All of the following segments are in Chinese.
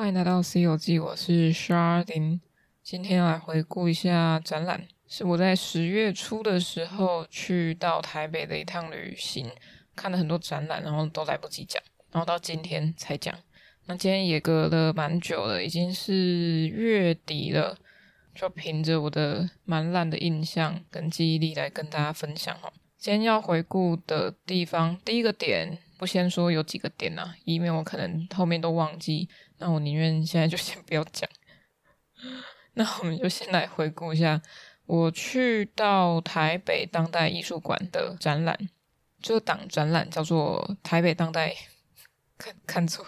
欢迎来到《C 游记》，我是 Sharding。今天来回顾一下展览，是我在十月初的时候去到台北的一趟旅行，看了很多展览，然后都来不及讲，然后到今天才讲。那今天也隔了蛮久了，已经是月底了，就凭着我的蛮烂的印象跟记忆力来跟大家分享哈。今天要回顾的地方，第一个点，不先说有几个点啊，以免我可能后面都忘记。那我宁愿现在就先不要讲。那我们就先来回顾一下，我去到台北当代艺术馆的展览，这个档展览叫做台北当代，看看错，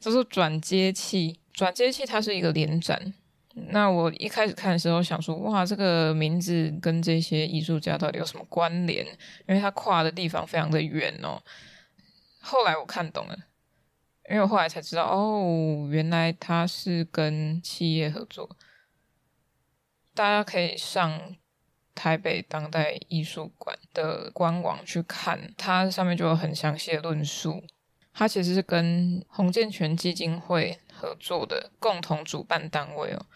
叫做转接器。转接器它是一个联展。那我一开始看的时候想说，哇，这个名字跟这些艺术家到底有什么关联？因为它跨的地方非常的远哦。后来我看懂了。因为我后来才知道，哦，原来他是跟企业合作。大家可以上台北当代艺术馆的官网去看，它上面就有很详细的论述。它其实是跟洪建全基金会合作的共同主办单位哦。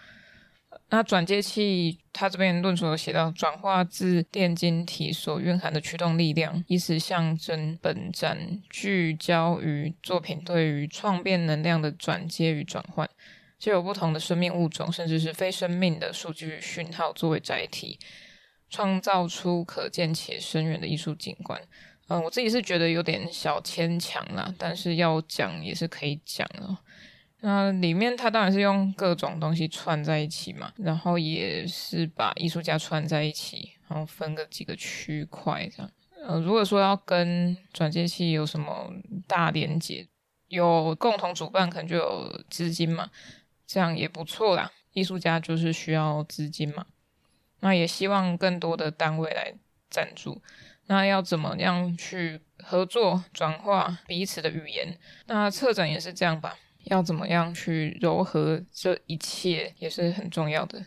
那转接器，它这边论述有写到，转化自电晶体所蕴含的驱动力量，以此象征本展聚焦于作品对于创变能量的转接与转换，就有不同的生命物种，甚至是非生命的数据讯号作为载体，创造出可见且深远的艺术景观。嗯，我自己是觉得有点小牵强啦，但是要讲也是可以讲哦。那里面它当然是用各种东西串在一起嘛，然后也是把艺术家串在一起，然后分个几个区块这样。呃，如果说要跟转接器有什么大连结，有共同主办，可能就有资金嘛，这样也不错啦。艺术家就是需要资金嘛，那也希望更多的单位来赞助。那要怎么样去合作转化彼此的语言？那策展也是这样吧。要怎么样去糅合这一切也是很重要的。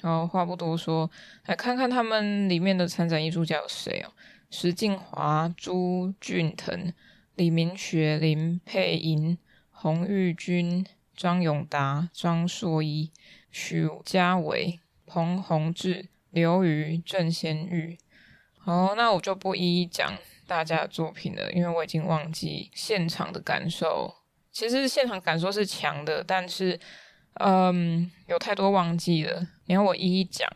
然后话不多说，来看看他们里面的参展艺术家有谁哦？石敬华、朱俊腾、李明学、林佩莹、洪玉君、张永达、张硕一、许家伟、彭宏志、刘瑜、郑先玉。好，那我就不一一讲大家的作品了，因为我已经忘记现场的感受。其实现场感受是强的，但是，嗯，有太多忘记了。你要我一一讲，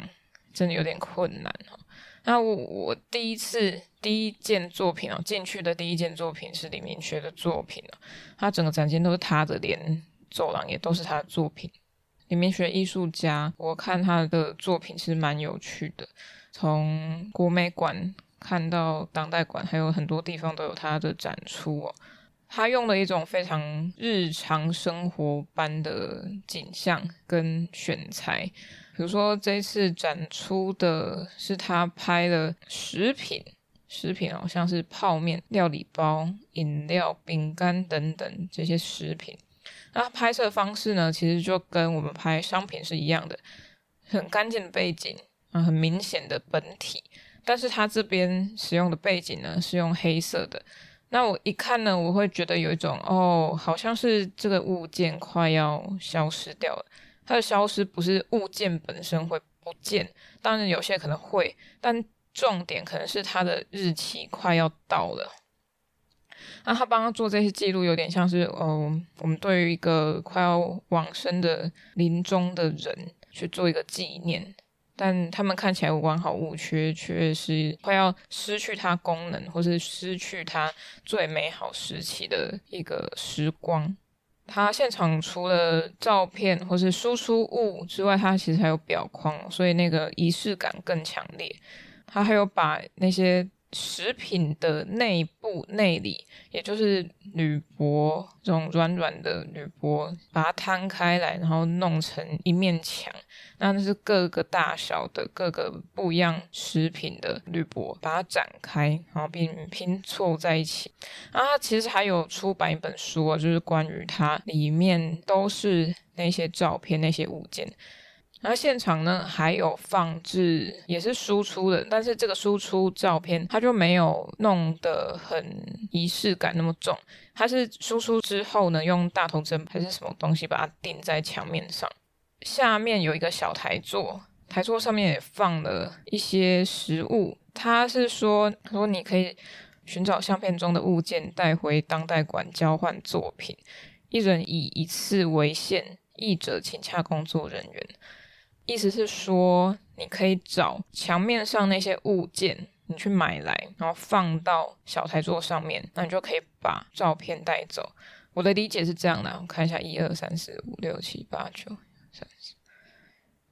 真的有点困难哦。那我我第一次第一件作品哦，进去的第一件作品是李明学的作品哦，他整个展间都是他的，连走廊也都是他的作品。李明学艺术家，我看他的作品是蛮有趣的，从国美馆看到当代馆，还有很多地方都有他的展出哦。他用了一种非常日常生活般的景象跟选材，比如说这次展出的是他拍的食品，食品哦，像是泡面、料理包、饮料、饼干等等这些食品。那拍摄方式呢，其实就跟我们拍商品是一样的，很干净的背景啊，很明显的本体，但是他这边使用的背景呢，是用黑色的。那我一看呢，我会觉得有一种哦，好像是这个物件快要消失掉了。它的消失不是物件本身会不见，当然有些可能会，但重点可能是它的日期快要到了。那他帮他做这些记录，有点像是哦，我们对于一个快要往生的临终的人去做一个纪念。但他们看起来完好无缺，却是快要失去它功能，或是失去它最美好时期的一个时光。它现场除了照片或是输出物之外，它其实还有表框，所以那个仪式感更强烈。它还有把那些。食品的内部内里，也就是铝箔这种软软的铝箔，把它摊开来，然后弄成一面墙。那是各个大小的各个不一样食品的铝箔，把它展开，然后并拼凑在一起。啊其实还有出版一本书啊，就是关于它里面都是那些照片、那些物件。然后现场呢还有放置，也是输出的，但是这个输出照片它就没有弄得很仪式感那么重，它是输出之后呢，用大头针还是什么东西把它钉在墙面上，下面有一个小台座，台座上面也放了一些食物。他是说说你可以寻找相片中的物件带回当代馆交换作品，一人以一次为限，译者请洽工作人员。意思是说，你可以找墙面上那些物件，你去买来，然后放到小台座上面，那你就可以把照片带走。我的理解是这样的，我看一下，一二三四五六七八九三十，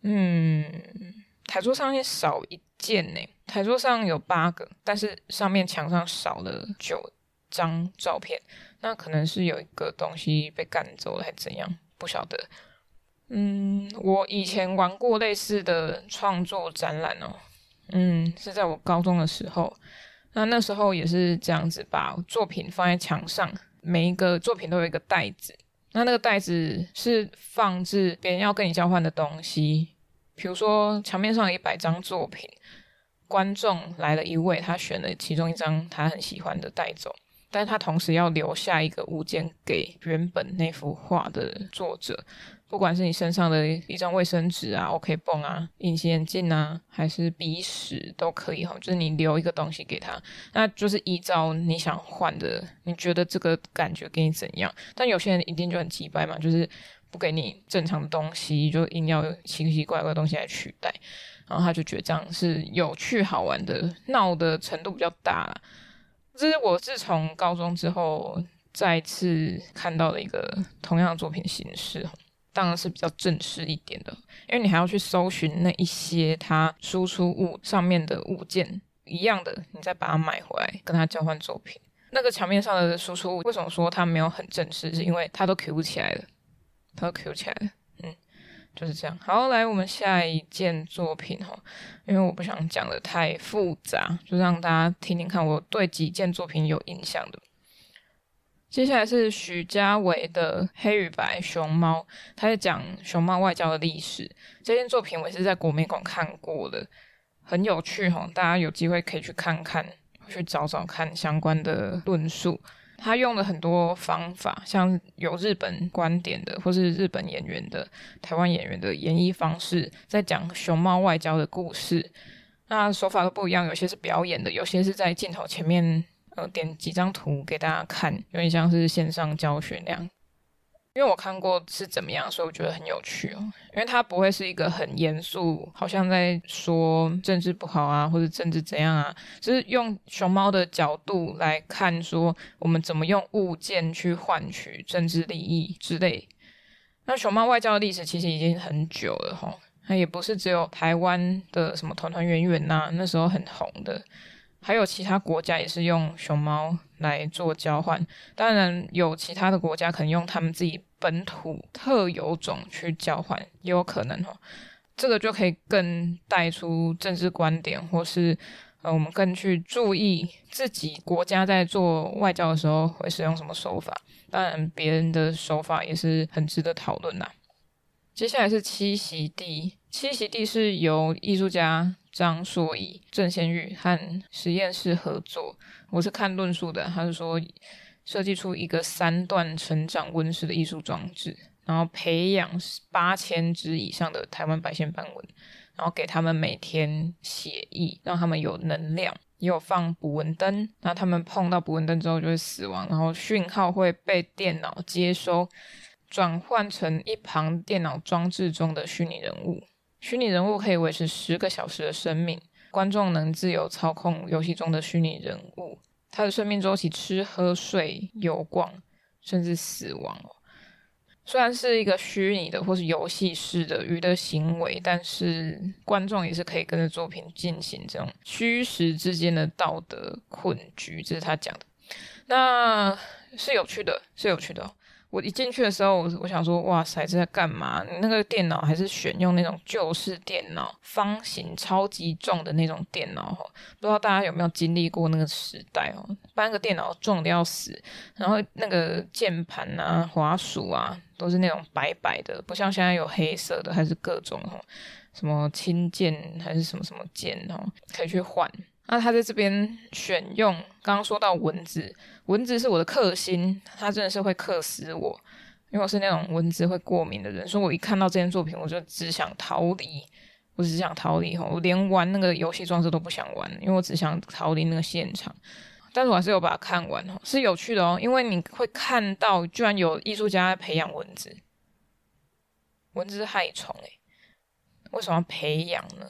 嗯，台座上面少一件呢，台座上有八个，但是上面墙上少了九张照片，那可能是有一个东西被赶走了，还怎样？不晓得。嗯，我以前玩过类似的创作展览哦。嗯，是在我高中的时候，那那时候也是这样子，把作品放在墙上，每一个作品都有一个袋子，那那个袋子是放置别人要跟你交换的东西，比如说墙面上一百张作品，观众来了一位，他选了其中一张他很喜欢的带走，但是他同时要留下一个物件给原本那幅画的作者。不管是你身上的一张卫生纸啊、OK 绷啊、隐形眼镜啊，还是鼻屎都可以哈，就是你留一个东西给他，那就是依照你想换的，你觉得这个感觉给你怎样？但有些人一定就很机掰嘛，就是不给你正常的东西，就硬要奇奇怪怪的东西来取代，然后他就觉得这样是有趣好玩的，闹的程度比较大。这是我自从高中之后再次看到的一个同样作品形式。当然是比较正式一点的，因为你还要去搜寻那一些它输出物上面的物件一样的，你再把它买回来跟它交换作品。那个墙面上的输出物为什么说它没有很正式？是因为它都 Q 起来了，它都 Q 起来了，嗯，就是这样。好，来我们下一件作品哈，因为我不想讲的太复杂，就让大家听听看我对几件作品有印象的。接下来是许家伟的《黑与白熊猫》，他在讲熊猫外交的历史。这件作品我是在国美馆看过的，很有趣哈，大家有机会可以去看看，去找找看相关的论述。他用了很多方法，像有日本观点的，或是日本演员的、台湾演员的演绎方式，在讲熊猫外交的故事。那手法都不一样，有些是表演的，有些是在镜头前面。呃，点几张图给大家看，有点像是线上教学那样。因为我看过是怎么样，所以我觉得很有趣哦。因为它不会是一个很严肃，好像在说政治不好啊，或者政治怎样啊，就是用熊猫的角度来看，说我们怎么用物件去换取政治利益之类。那熊猫外交的历史其实已经很久了哈，它也不是只有台湾的什么团团圆圆呐，那时候很红的。还有其他国家也是用熊猫来做交换，当然有其他的国家可能用他们自己本土特有种去交换，也有可能哦。这个就可以更带出政治观点，或是呃，我们更去注意自己国家在做外交的时候会使用什么手法。当然，别人的手法也是很值得讨论呐。接下来是七席地，七席地是由艺术家。张硕仪、郑先玉和实验室合作，我是看论述的。他是说，设计出一个三段成长温室的艺术装置，然后培养八千只以上的台湾白线斑纹，然后给他们每天写意，让他们有能量，也有放捕蚊灯。那他们碰到捕蚊灯之后就会死亡，然后讯号会被电脑接收，转换成一旁电脑装置中的虚拟人物。虚拟人物可以维持十个小时的生命，观众能自由操控游戏中的虚拟人物。他的生命周期：吃、喝、睡、游逛，甚至死亡。虽然是一个虚拟的或是游戏式的娱乐行为，但是观众也是可以跟着作品进行这种虚实之间的道德困局。这是他讲的，那是有趣的，是有趣的。我一进去的时候，我我想说，哇塞，这在干嘛？那个电脑还是选用那种旧式电脑，方形、超级重的那种电脑，不知道大家有没有经历过那个时代哦？搬个电脑重的要死，然后那个键盘啊、滑鼠啊，都是那种白白的，不像现在有黑色的，还是各种哦，什么轻键还是什么什么键哦，可以去换。那他在这边选用，刚刚说到蚊子，蚊子是我的克星，他真的是会克死我，因为我是那种蚊子会过敏的人，所以我一看到这件作品，我就只想逃离，我只想逃离吼，我连玩那个游戏装置都不想玩，因为我只想逃离那个现场。但是我还是有把它看完哦，是有趣的哦，因为你会看到居然有艺术家在培养蚊子，蚊子是害虫诶，为什么要培养呢？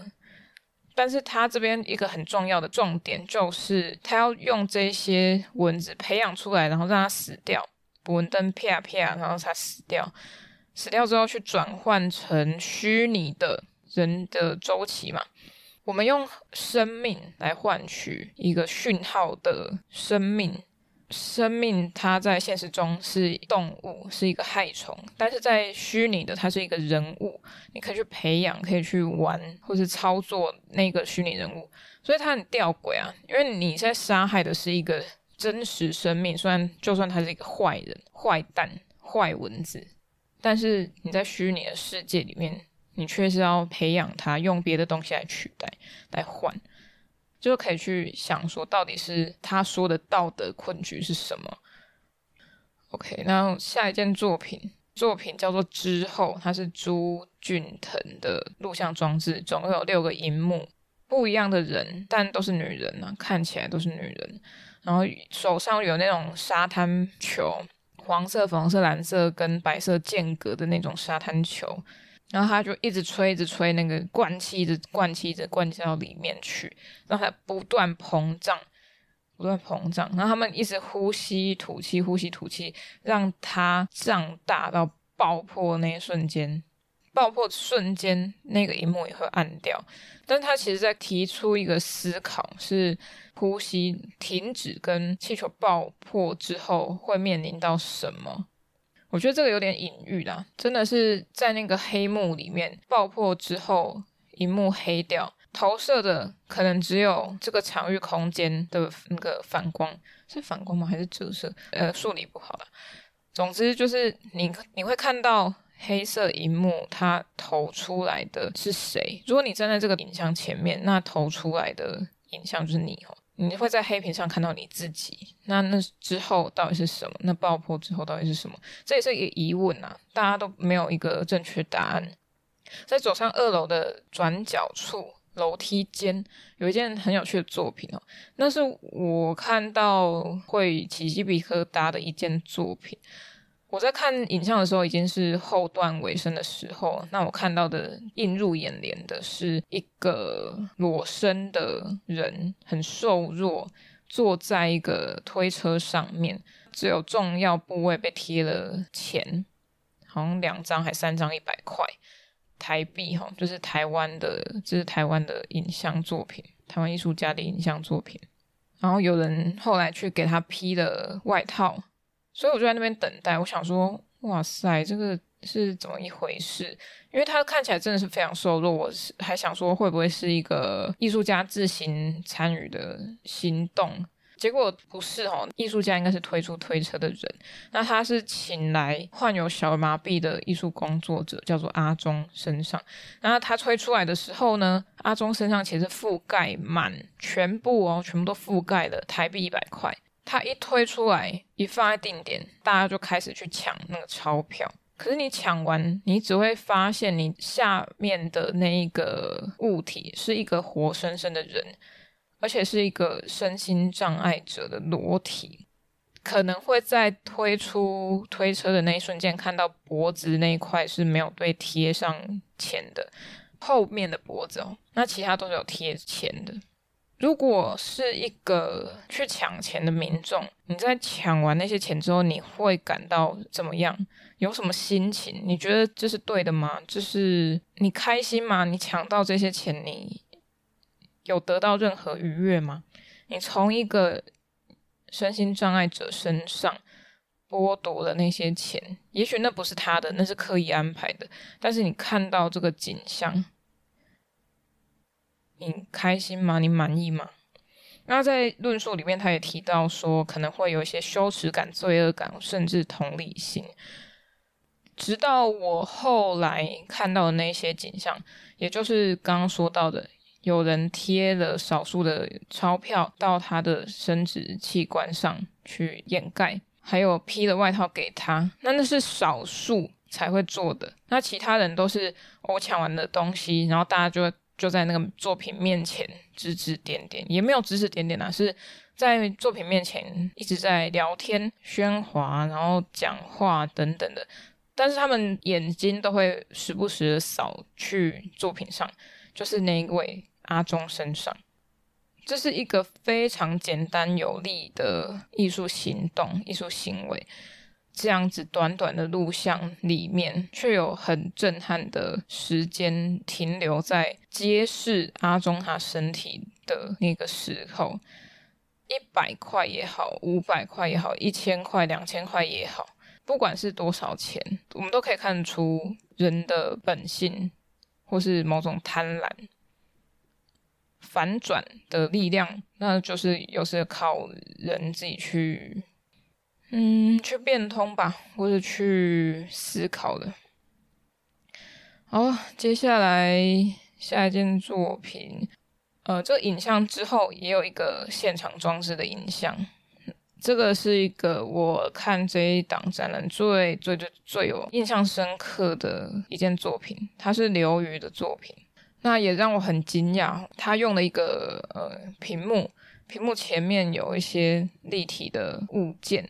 但是他这边一个很重要的重点就是，他要用这些蚊子培养出来，然后让它死掉，补蚊灯啪啪，然后才死掉。死掉之后去转换成虚拟的人的周期嘛。我们用生命来换取一个讯号的生命。生命它在现实中是动物，是一个害虫，但是在虚拟的它是一个人物，你可以去培养，可以去玩，或是操作那个虚拟人物，所以它很吊诡啊，因为你在杀害的是一个真实生命，虽然就算他是一个坏人、坏蛋、坏蚊子，但是你在虚拟的世界里面，你却是要培养它，用别的东西来取代、来换。就可以去想说，到底是他说的道德困局是什么？OK，那下一件作品，作品叫做《之后》，它是朱俊腾的录像装置，总共有六个荧幕，不一样的人，但都是女人啊，看起来都是女人，然后手上有那种沙滩球，黄色、粉红色、蓝色跟白色间隔的那种沙滩球。然后他就一直吹，一直吹那个灌气，一直灌气，一直灌气到里面去，让它不断膨胀，不断膨胀。然后他们一直呼吸吐气，呼吸吐气，让它胀大到爆破那一瞬间，爆破瞬间那个荧幕也会暗掉。但他其实在提出一个思考：是呼吸停止跟气球爆破之后会面临到什么？我觉得这个有点隐喻啦，真的是在那个黑幕里面爆破之后，荧幕黑掉，投射的可能只有这个场域空间的那个反光，是反光吗？还是折射？呃，数理不好了。总之就是你你会看到黑色荧幕，它投出来的是谁？如果你站在这个影像前面，那投出来的影像就是你哦。你会在黑屏上看到你自己，那那之后到底是什么？那爆破之后到底是什么？这也是一个疑问啊，大家都没有一个正确答案。在走上二楼的转角处，楼梯间有一件很有趣的作品哦，那是我看到会起鸡皮疙瘩的一件作品。我在看影像的时候，已经是后段尾声的时候。那我看到的映入眼帘的是一个裸身的人，很瘦弱，坐在一个推车上面，只有重要部位被贴了钱，好像两张还三张一百块台币，哈，就是台湾的，这是台湾的影像作品，台湾艺术家的影像作品。然后有人后来去给他披了外套。所以我就在那边等待，我想说，哇塞，这个是怎么一回事？因为他看起来真的是非常瘦弱，我是还想说会不会是一个艺术家自行参与的行动？结果不是哦，艺术家应该是推出推车的人，那他是请来患有小儿麻痹的艺术工作者，叫做阿忠身上。然后他推出来的时候呢，阿忠身上其实覆盖满全部哦，全部都覆盖了台币一百块。他一推出来，一放在定点，大家就开始去抢那个钞票。可是你抢完，你只会发现你下面的那一个物体是一个活生生的人，而且是一个身心障碍者的裸体。可能会在推出推车的那一瞬间，看到脖子那一块是没有被贴上钱的，后面的脖子哦，那其他都是有贴钱的。如果是一个去抢钱的民众，你在抢完那些钱之后，你会感到怎么样？有什么心情？你觉得这是对的吗？就是你开心吗？你抢到这些钱，你有得到任何愉悦吗？你从一个身心障碍者身上剥夺了那些钱，也许那不是他的，那是刻意安排的。但是你看到这个景象，你开心吗？你满意吗？那在论述里面，他也提到说，可能会有一些羞耻感、罪恶感，甚至同理心。直到我后来看到的那些景象，也就是刚刚说到的，有人贴了少数的钞票到他的生殖器官上去掩盖，还有披了外套给他，那那是少数才会做的。那其他人都是我抢完的东西，然后大家就就在那个作品面前指指点点，也没有指指点点啊，是在作品面前一直在聊天、喧哗，然后讲话等等的。但是他们眼睛都会时不时的扫去作品上，就是那一位阿忠身上。这是一个非常简单有力的艺术行动、艺术行为。这样子短短的录像里面，却有很震撼的时间停留在揭示阿忠他身体的那个时候。一百块也好，五百块也好，一千块、两千块也好。不管是多少钱，我们都可以看出人的本性，或是某种贪婪、反转的力量，那就是有时靠人自己去，嗯，去变通吧，或者去思考的。好，接下来下一件作品，呃，这个影像之后也有一个现场装置的影像。这个是一个我看这一档展览最最最最有印象深刻的一件作品，它是刘瑜的作品。那也让我很惊讶，他用了一个呃屏幕，屏幕前面有一些立体的物件，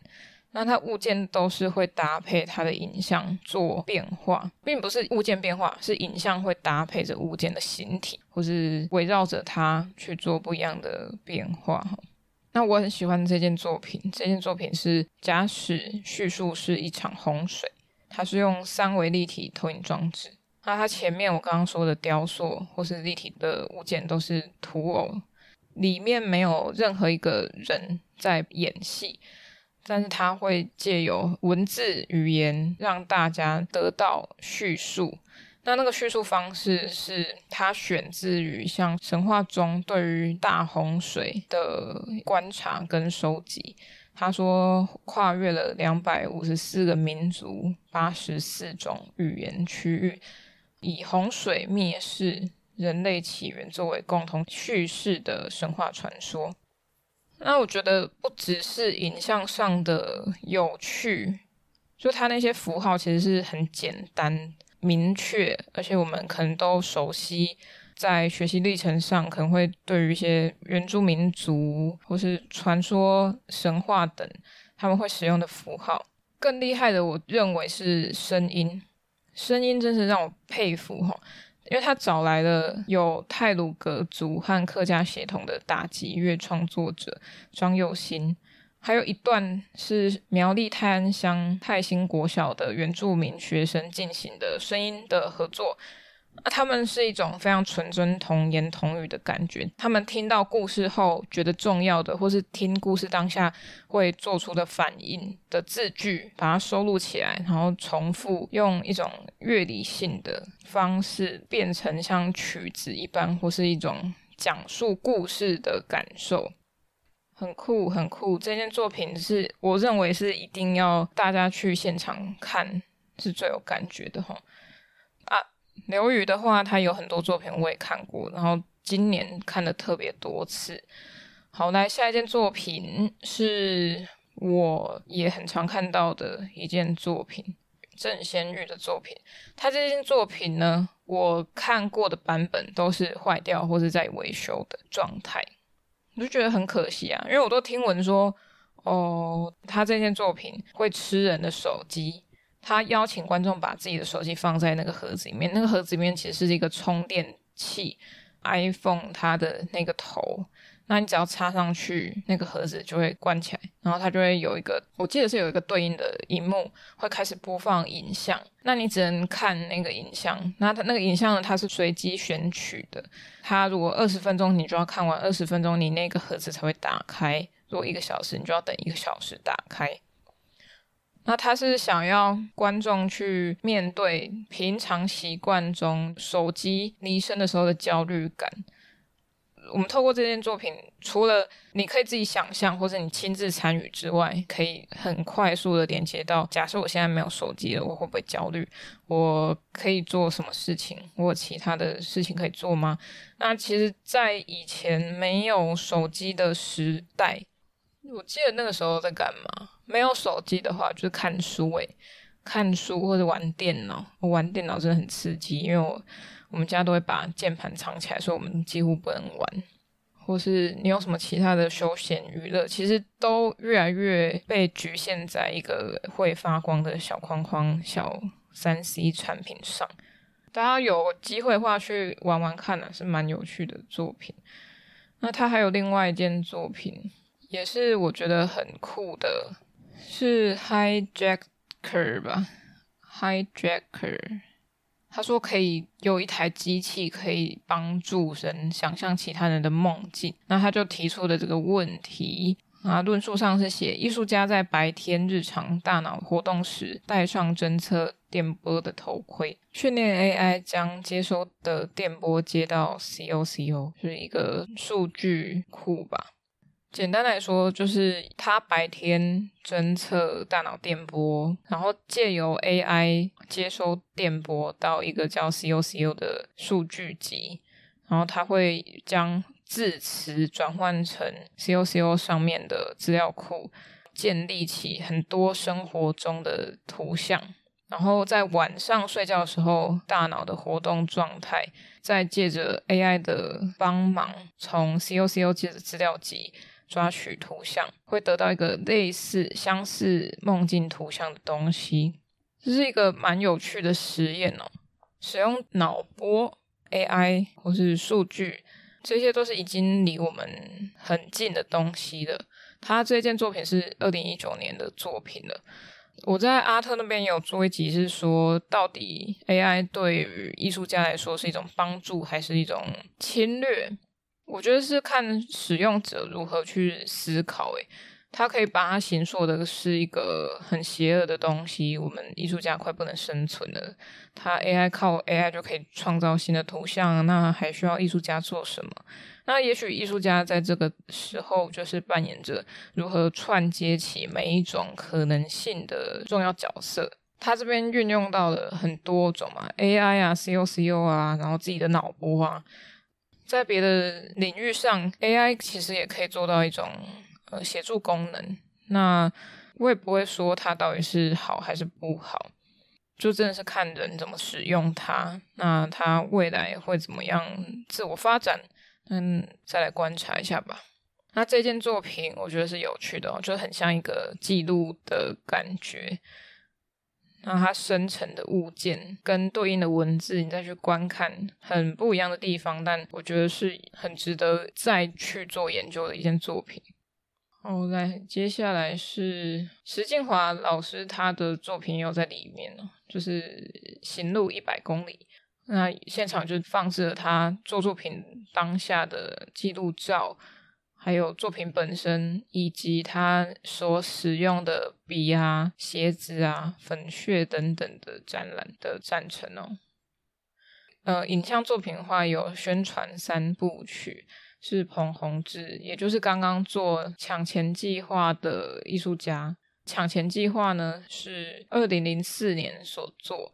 那它物件都是会搭配它的影像做变化，并不是物件变化，是影像会搭配着物件的形体，或是围绕着它去做不一样的变化。那我很喜欢这件作品，这件作品是假使叙述是一场洪水，它是用三维立体投影装置。那它前面我刚刚说的雕塑或是立体的物件都是图偶，里面没有任何一个人在演戏，但是它会借由文字语言让大家得到叙述。那那个叙述方式是他选自于像神话中对于大洪水的观察跟收集。他说跨越了两百五十四个民族、八十四种语言区域，以洪水灭世、人类起源作为共同叙事的神话传说。那我觉得不只是影像上的有趣，就它那些符号其实是很简单。明确，而且我们可能都熟悉，在学习历程上可能会对于一些原住民族或是传说、神话等，他们会使用的符号。更厉害的，我认为是声音，声音真是让我佩服哈，因为他找来了有泰鲁格族和客家血统的打击乐创作者庄佑新。还有一段是苗栗泰安乡泰兴国小的原住民学生进行的声音的合作，那他们是一种非常纯真童言童语的感觉。他们听到故事后觉得重要的，或是听故事当下会做出的反应的字句，把它收录起来，然后重复用一种乐理性的方式变成像曲子一般，或是一种讲述故事的感受。很酷，很酷！这件作品是我认为是一定要大家去现场看，是最有感觉的哈。刘宇的话，他有很多作品我也看过，然后今年看了特别多次。好，来下一件作品是我也很常看到的一件作品，郑先玉的作品。他这件作品呢，我看过的版本都是坏掉或是在维修的状态。我就觉得很可惜啊，因为我都听闻说，哦，他这件作品会吃人的手机。他邀请观众把自己的手机放在那个盒子里面，那个盒子里面其实是一个充电器，iPhone 它的那个头。那你只要插上去，那个盒子就会关起来，然后它就会有一个，我记得是有一个对应的荧幕，会开始播放影像。那你只能看那个影像，那它那个影像呢，它是随机选取的。它如果二十分钟，你就要看完二十分钟，你那个盒子才会打开；如果一个小时，你就要等一个小时打开。那他是想要观众去面对平常习惯中手机离身的时候的焦虑感。我们透过这件作品，除了你可以自己想象或者你亲自参与之外，可以很快速的连接到，假设我现在没有手机了，我会不会焦虑？我可以做什么事情？我有其他的事情可以做吗？那其实，在以前没有手机的时代，我记得那个时候在干嘛？没有手机的话，就是看书诶，看书或者玩电脑。我玩电脑真的很刺激，因为我。我们家都会把键盘藏起来，所以我们几乎不能玩。或是你有什么其他的休闲娱乐，其实都越来越被局限在一个会发光的小框框、小三 C 产品上。大家有机会的话去玩玩看呢，是蛮有趣的作品。那他还有另外一件作品，也是我觉得很酷的，是 Hijacker 吧，Hijacker。他说可以有一台机器可以帮助人想象其他人的梦境，那他就提出了这个问题啊。论述上是写艺术家在白天日常大脑活动时戴上侦测电波的头盔，训练 AI 将接收的电波接到 COCO，是一个数据库吧。简单来说，就是他白天侦测大脑电波，然后借由 AI 接收电波到一个叫 COCO 的数据集，然后他会将字词转换成 COCO 上面的资料库，建立起很多生活中的图像，然后在晚上睡觉的时候，大脑的活动状态，再借着 AI 的帮忙，从 COCO 借着资料集。抓取图像，会得到一个类似、相似梦境图像的东西。这是一个蛮有趣的实验哦。使用脑波、AI 或是数据，这些都是已经离我们很近的东西了。他这件作品是二零一九年的作品了。我在阿特那边有做一集，是说到底 AI 对于艺术家来说是一种帮助，还是一种侵略？我觉得是看使用者如何去思考，诶，他可以把它形塑的是一个很邪恶的东西，我们艺术家快不能生存了。他 AI 靠 AI 就可以创造新的图像，那还需要艺术家做什么？那也许艺术家在这个时候就是扮演着如何串接起每一种可能性的重要角色。他这边运用到了很多种嘛，AI 啊，COCO 啊，然后自己的脑波啊。在别的领域上，AI 其实也可以做到一种呃协助功能。那我也不会说它到底是好还是不好，就真的是看人怎么使用它。那它未来会怎么样自我发展？嗯，再来观察一下吧。那这件作品我觉得是有趣的哦，就很像一个记录的感觉。那它生成的物件跟对应的文字，你再去观看，很不一样的地方，但我觉得是很值得再去做研究的一件作品。好，来，接下来是石静华老师他的作品又在里面了，就是《行路一百公里》。那现场就放置了他做作品当下的记录照。还有作品本身，以及他所使用的笔啊、鞋子啊、粉屑等等的展览的展陈哦。呃，影像作品的话，有宣传三部曲，是彭宏志，也就是刚刚做抢钱计划的艺术家。抢钱计划呢，是二零零四年所做，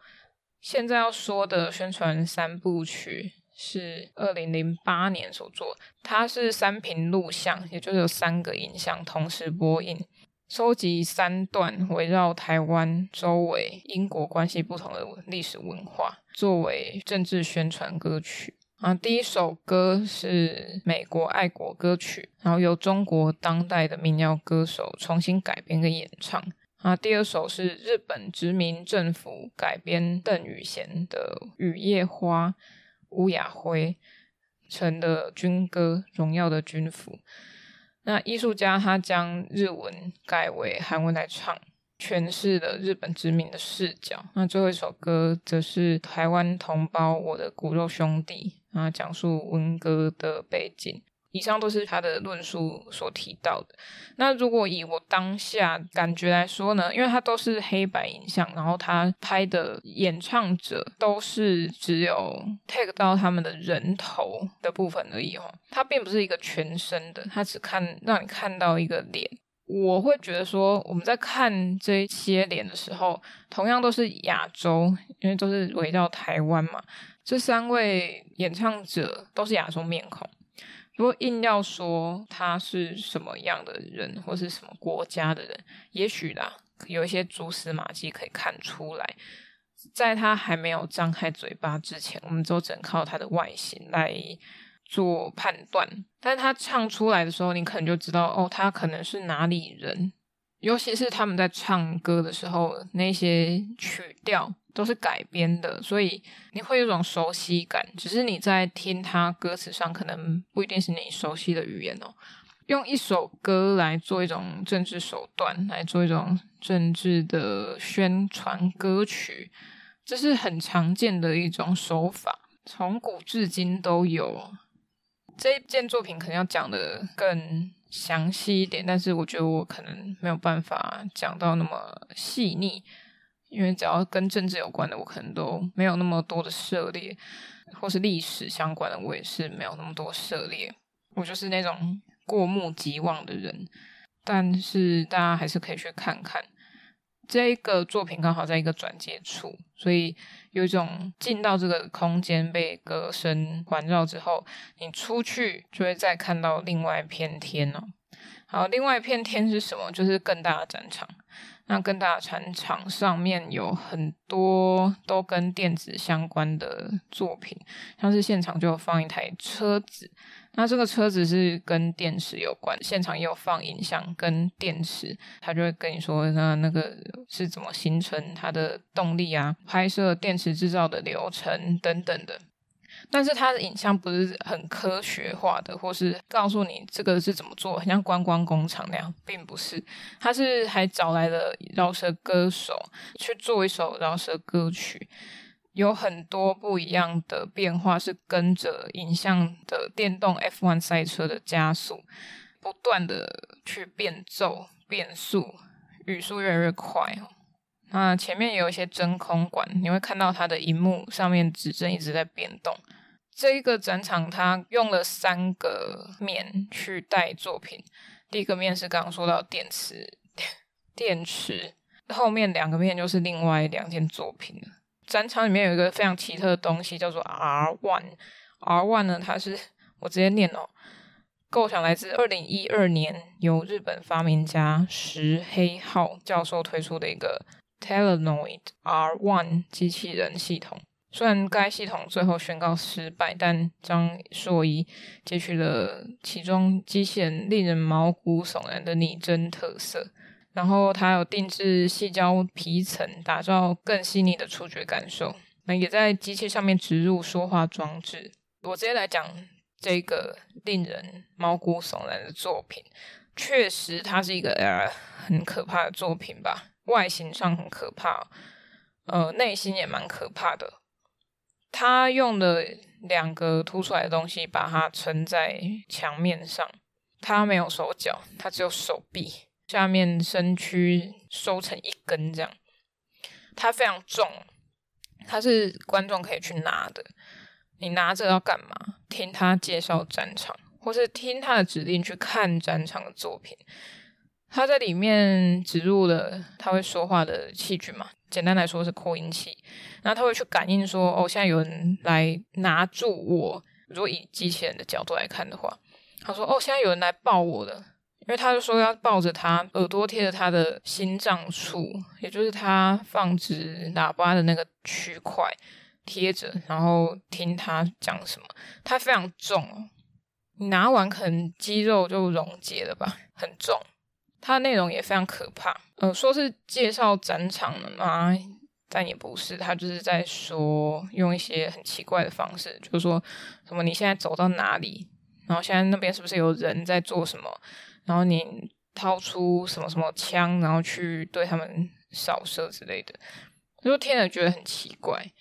现在要说的宣传三部曲。是二零零八年所做，它是三屏录像，也就是有三个影像同时播映，收集三段围绕台湾周围英国关系不同的历史文化，作为政治宣传歌曲。啊，第一首歌是美国爱国歌曲，然后由中国当代的民谣歌手重新改编跟演唱。啊，第二首是日本殖民政府改编邓雨贤的《雨夜花》。乌雅辉成的军歌《荣耀的军服》，那艺术家他将日文改为韩文来唱，诠释了日本殖民的视角。那最后一首歌则是台湾同胞，我的骨肉兄弟啊，讲述文革的背景。以上都是他的论述所提到的。那如果以我当下感觉来说呢，因为他都是黑白影像，然后他拍的演唱者都是只有 take 到他们的人头的部分而已哦，他并不是一个全身的，他只看让你看到一个脸。我会觉得说，我们在看这些脸的时候，同样都是亚洲，因为都是围绕台湾嘛。这三位演唱者都是亚洲面孔。如果硬要说他是什么样的人，或是什么国家的人，也许啦，有一些蛛丝马迹可以看出来。在他还没有张开嘴巴之前，我们就只能靠他的外形来做判断。但他唱出来的时候，你可能就知道，哦，他可能是哪里人。尤其是他们在唱歌的时候，那些曲调都是改编的，所以你会有种熟悉感。只是你在听他歌词上，可能不一定是你熟悉的语言哦。用一首歌来做一种政治手段，来做一种政治的宣传歌曲，这是很常见的一种手法，从古至今都有。这一件作品可能要讲得更详细一点，但是我觉得我可能没有办法讲到那么细腻，因为只要跟政治有关的，我可能都没有那么多的涉猎，或是历史相关的，我也是没有那么多涉猎。我就是那种过目即忘的人，但是大家还是可以去看看。这一个作品刚好在一个转接处，所以有一种进到这个空间被歌声环绕之后，你出去就会再看到另外一片天哦。好，另外一片天是什么？就是更大的展场。那更大的展场上面有很多都跟电子相关的作品，像是现场就有放一台车子。那这个车子是跟电池有关，现场也有放影像跟电池，他就会跟你说，那那个是怎么形成它的动力啊，拍摄电池制造的流程等等的。但是它的影像不是很科学化的，或是告诉你这个是怎么做，很像观光工厂那样，并不是。他是还找来了饶舌歌手去做一首饶舌歌曲。有很多不一样的变化，是跟着影像的电动 F1 赛车的加速，不断的去变奏、变速，语速越来越快。那前面有一些真空管，你会看到它的荧幕上面指针一直在变动。这一个展场，它用了三个面去带作品。第一个面是刚刚说到电池，电池后面两个面就是另外两件作品了。展场里面有一个非常奇特的东西，叫做 R One。R One 呢，它是我直接念哦，构想来自二零一二年由日本发明家石黑浩教授推出的一个 Telenoid R One 机器人系统。虽然该系统最后宣告失败，但张硕一截取了其中机器人令人毛骨悚然的拟真特色。然后它有定制矽胶皮层，打造更细腻的触觉感受。那也在机器上面植入说话装置。我直接来讲这个令人毛骨悚然的作品，确实它是一个呃很可怕的作品吧？外形上很可怕，呃，内心也蛮可怕的。它用的两个凸出来的东西把它撑在墙面上，它没有手脚，它只有手臂。下面身躯收成一根这样，它非常重，它是观众可以去拿的。你拿着要干嘛？听他介绍战场，或是听他的指令去看战场的作品。他在里面植入了他会说话的器具嘛？简单来说是扩音器。然后他会去感应说，哦，现在有人来拿住我。如果以机器人的角度来看的话，他说，哦，现在有人来抱我了。因为他就说要抱着他，耳朵贴着他的心脏处，也就是他放置喇叭的那个区块贴着，然后听他讲什么。他非常重，你拿完可能肌肉就溶解了吧，很重。它的内容也非常可怕。呃，说是介绍展场的嘛，但也不是，他就是在说用一些很奇怪的方式，就是说什么你现在走到哪里，然后现在那边是不是有人在做什么？然后你掏出什么什么枪，然后去对他们扫射之类的，就听了觉得很奇怪。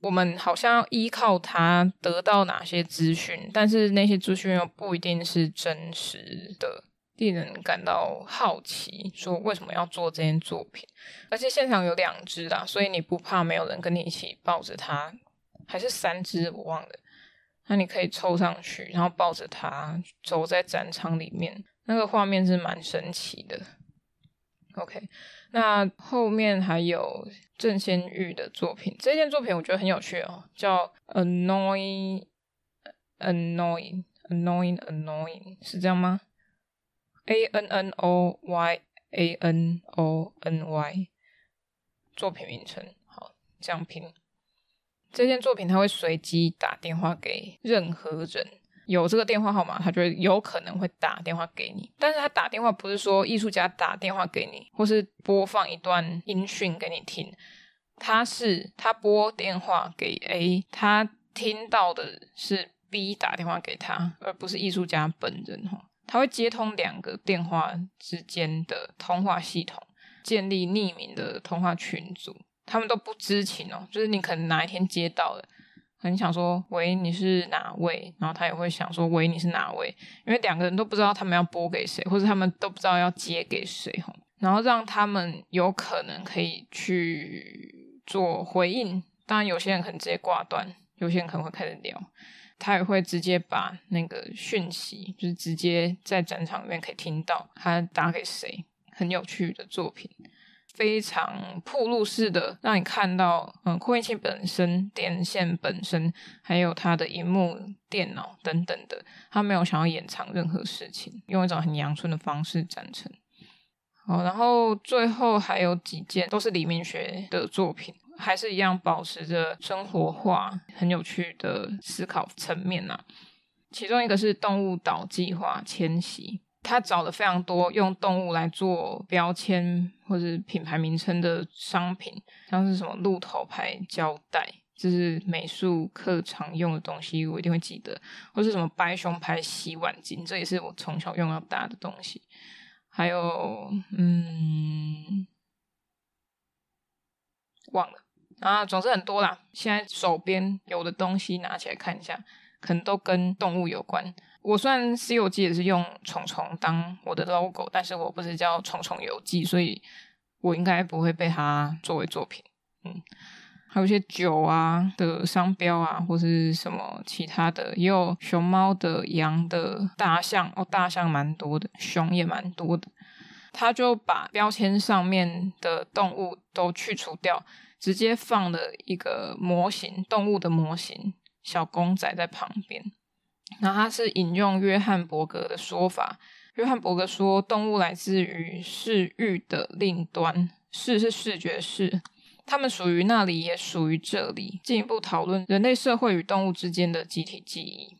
我们好像要依靠它得到哪些资讯，但是那些资讯又不一定是真实的，令人感到好奇，说为什么要做这件作品？而且现场有两只啦，所以你不怕没有人跟你一起抱着它，还是三只我忘了。那你可以凑上去，然后抱着它走在展场里面，那个画面是蛮神奇的。OK，那后面还有郑先玉的作品，这件作品我觉得很有趣哦，叫 Annoying Annoying Annoying Annoying 是这样吗？A N N O Y A N O N Y 作品名称，好，这样拼。这件作品它会随机打电话给任何人。有这个电话号码，他就有可能会打电话给你。但是他打电话不是说艺术家打电话给你，或是播放一段音讯给你听，他是他拨电话给 A，他听到的是 B 打电话给他，而不是艺术家本人哈。他会接通两个电话之间的通话系统，建立匿名的通话群组，他们都不知情哦，就是你可能哪一天接到了。很想说，喂，你是哪位？然后他也会想说，喂，你是哪位？因为两个人都不知道他们要拨给谁，或者他们都不知道要接给谁，然后让他们有可能可以去做回应。当然，有些人可能直接挂断，有些人可能会开始聊。他也会直接把那个讯息，就是直接在展场里面可以听到他打给谁。很有趣的作品。非常铺路式的，让你看到，嗯，扩音器本身、电线本身，还有它的荧幕、电脑等等的，他没有想要掩藏任何事情，用一种很阳春的方式展陈。好，然后最后还有几件都是李明学的作品，还是一样保持着生活化、很有趣的思考层面呐、啊。其中一个是动物岛计划迁徙。他找了非常多用动物来做标签或者品牌名称的商品，像是什么鹿头牌胶带，这是美术课常用的东西，我一定会记得。或是什么白熊牌洗碗巾，这也是我从小用到大的东西。还有，嗯，忘了啊，总之很多啦。现在手边有的东西拿起来看一下，可能都跟动物有关。我虽然《C 游记》也是用虫虫当我的 logo，但是我不是叫虫虫游记，所以我应该不会被它作为作品。嗯，还有一些酒啊的商标啊，或是什么其他的，也有熊猫的、羊的、大象哦，大象蛮多的，熊也蛮多的。他就把标签上面的动物都去除掉，直接放了一个模型，动物的模型，小公仔在旁边。那他是引用约翰伯格的说法。约翰伯格说，动物来自于视域的另端，视是视觉视，它们属于那里，也属于这里。进一步讨论人类社会与动物之间的集体记忆。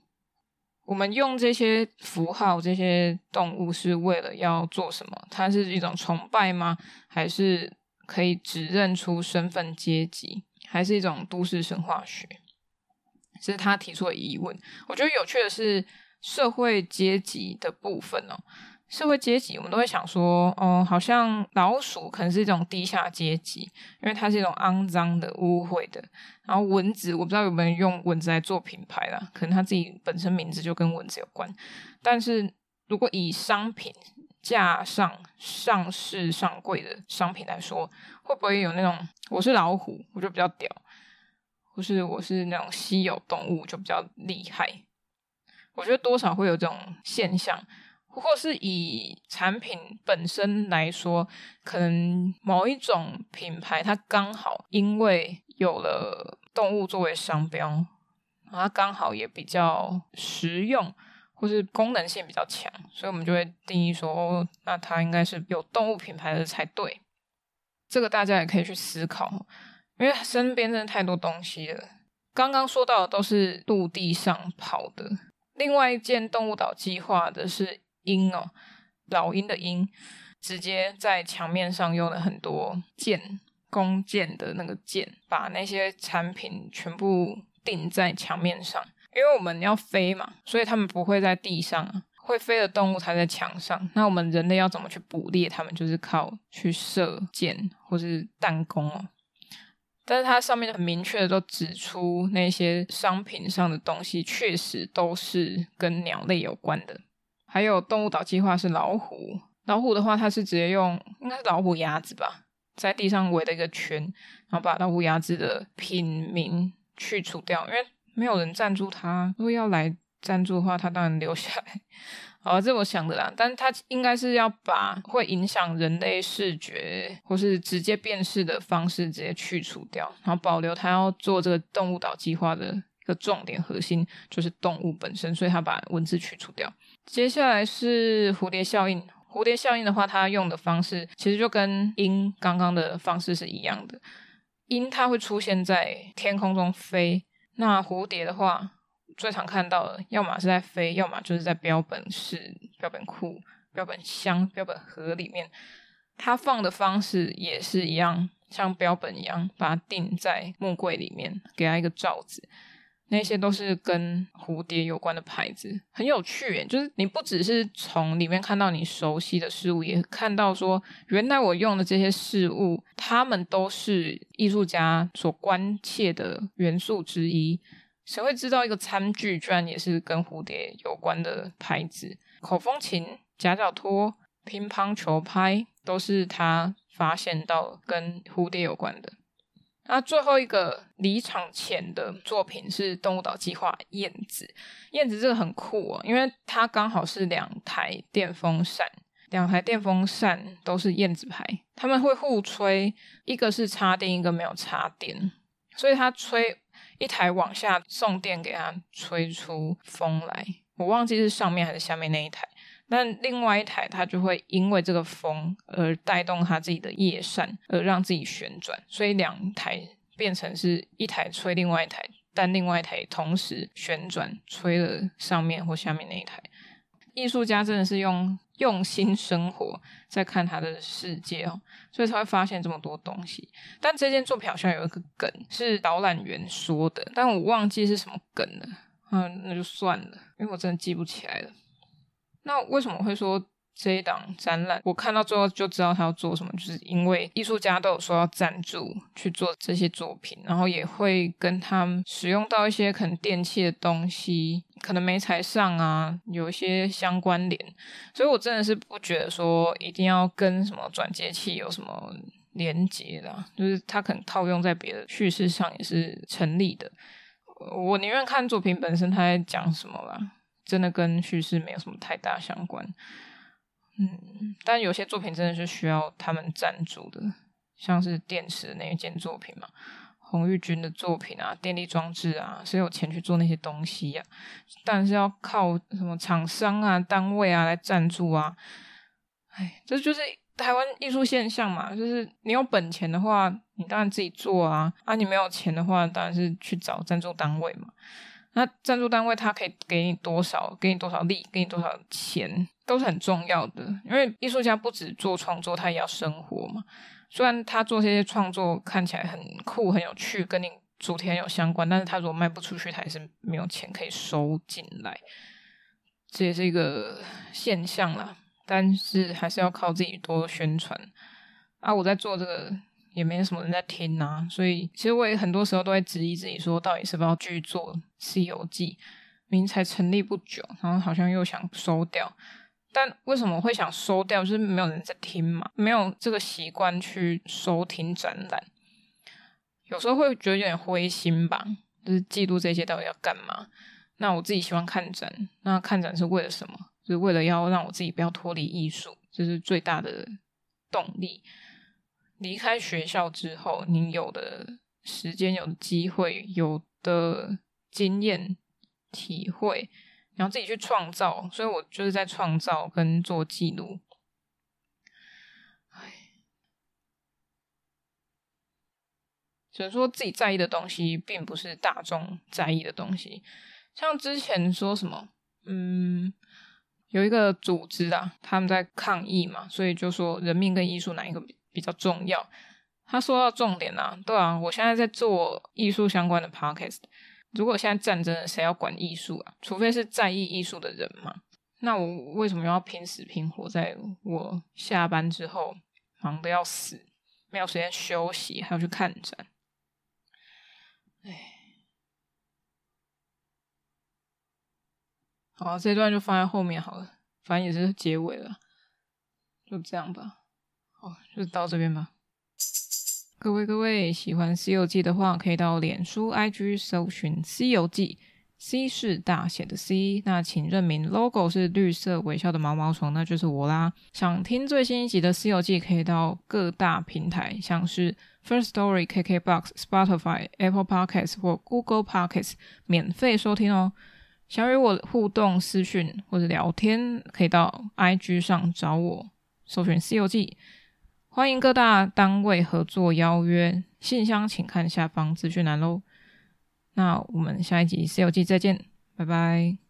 我们用这些符号，这些动物是为了要做什么？它是一种崇拜吗？还是可以指认出身份阶级？还是一种都市神话学？这是他提出的疑问。我觉得有趣的是社会阶级的部分哦。社会阶级，我们都会想说，哦，好像老鼠可能是一种低下阶级，因为它是一种肮脏的、污秽的。然后蚊子，我不知道有没有用蚊子来做品牌啦，可能它自己本身名字就跟蚊子有关。但是如果以商品架上上市上柜的商品来说，会不会有那种我是老虎，我就比较屌？或是我是那种稀有动物，就比较厉害。我觉得多少会有这种现象，或是以产品本身来说，可能某一种品牌它刚好因为有了动物作为商标，它刚好也比较实用，或是功能性比较强，所以我们就会定义说，哦，那它应该是有动物品牌的才对。这个大家也可以去思考。因为身边真的太多东西了。刚刚说到的都是陆地上跑的，另外一件动物岛计划的是鹰哦，老鹰的鹰，直接在墙面上用了很多箭，弓箭的那个箭，把那些产品全部钉在墙面上。因为我们要飞嘛，所以他们不会在地上，会飞的动物才在墙上。那我们人类要怎么去捕猎它们？就是靠去射箭或是弹弓哦。但是它上面很明确的都指出那些商品上的东西确实都是跟鸟类有关的。还有动物岛计划是老虎，老虎的话，它是直接用应该是老虎鸭子吧，在地上围了一个圈，然后把老虎鸭子的品名去除掉，因为没有人赞助它，如果要来赞助的话，它当然留下来。好，这我想的啦，但它应该是要把会影响人类视觉或是直接辨识的方式直接去除掉，然后保留它要做这个动物岛计划的一个重点核心，就是动物本身，所以它把文字去除掉。接下来是蝴蝶效应，蝴蝶效应的话，它用的方式其实就跟鹰刚刚的方式是一样的，鹰它会出现在天空中飞，那蝴蝶的话。最常看到的，要么是在飞，要么就是在标本室、标本库、标本箱、标本盒里面。它放的方式也是一样，像标本一样，把它定在木柜里面，给它一个罩子。那些都是跟蝴蝶有关的牌子，很有趣耶。就是你不只是从里面看到你熟悉的事物，也看到说，原来我用的这些事物，它们都是艺术家所关切的元素之一。谁会知道一个餐具居然也是跟蝴蝶有关的牌子？口风琴、夹脚拖、乒乓球拍都是他发现到跟蝴蝶有关的。那最后一个离场前的作品是动物岛计划燕子。燕子这个很酷哦，因为它刚好是两台电风扇，两台电风扇都是燕子牌，他们会互吹，一个是插电，一个没有插电，所以它吹。一台往下送电给它吹出风来，我忘记是上面还是下面那一台。但另外一台它就会因为这个风而带动它自己的叶扇，而让自己旋转。所以两台变成是一台吹另外一台，但另外一台同时旋转吹了上面或下面那一台。艺术家真的是用用心生活在看他的世界哦，所以才会发现这么多东西。但这件作品好像有一个梗是导览员说的，但我忘记是什么梗了。嗯，那就算了，因为我真的记不起来了。那为什么会说？这一档展览，我看到最后就知道他要做什么，就是因为艺术家都有说要赞助去做这些作品，然后也会跟他们使用到一些可能电器的东西，可能媒材上啊有一些相关联，所以我真的是不觉得说一定要跟什么转接器有什么连接的，就是他可能套用在别的叙事上也是成立的。我宁愿看作品本身他在讲什么吧，真的跟叙事没有什么太大相关。嗯，但有些作品真的是需要他们赞助的，像是电池那一件作品嘛，洪玉君的作品啊，电力装置啊，谁有钱去做那些东西呀？但是要靠什么厂商啊、单位啊来赞助啊？哎，这就是台湾艺术现象嘛，就是你有本钱的话，你当然自己做啊；啊，你没有钱的话，当然是去找赞助单位嘛。那赞助单位他可以给你多少？给你多少力？给你多少钱？都是很重要的。因为艺术家不止做创作，他也要生活嘛。虽然他做这些创作看起来很酷、很有趣，跟你主题很有相关，但是他如果卖不出去，他也是没有钱可以收进来。这也是一个现象啦。但是还是要靠自己多宣传啊！我在做这个。也没什么人在听啊，所以其实我也很多时候都会质疑自己，说到底是不是要继续做《西游记》？明才成立不久，然后好像又想收掉，但为什么会想收掉？就是没有人在听嘛，没有这个习惯去收听展览，有时候会觉得有点灰心吧。就是记录这些到底要干嘛？那我自己喜欢看展，那看展是为了什么？就是为了要让我自己不要脱离艺术，这是最大的动力。离开学校之后，你有的时间、有的机会、有的经验、体会，然后自己去创造。所以我就是在创造跟做记录。唉，只能说自己在意的东西，并不是大众在意的东西。像之前说什么，嗯，有一个组织啊，他们在抗议嘛，所以就说人命跟艺术哪一个比？较重要，他说到重点啊，对啊，我现在在做艺术相关的 podcast。如果现在战争，谁要管艺术啊？除非是在意艺术的人嘛。那我为什么要拼死拼活，在我下班之后忙得要死，没有时间休息，还要去看展？哎，好，这段就放在后面好了，反正也是结尾了，就这样吧。就到这边吧。各位各位，喜欢《西游记》的话，可以到脸书、IG 搜寻《西游记》，C 是大写的 C。那请认明 logo 是绿色微笑的毛毛虫，那就是我啦。想听最新一集的《西游记》，可以到各大平台，像是 First Story、KKBox、Spotify、Apple Podcasts 或 Google Podcasts 免费收听哦。想与我互动、私讯或者聊天，可以到 IG 上找我，搜寻《西游记》。欢迎各大单位合作邀约，信箱请看下方资讯栏喽。那我们下一集《西游记》再见，拜拜。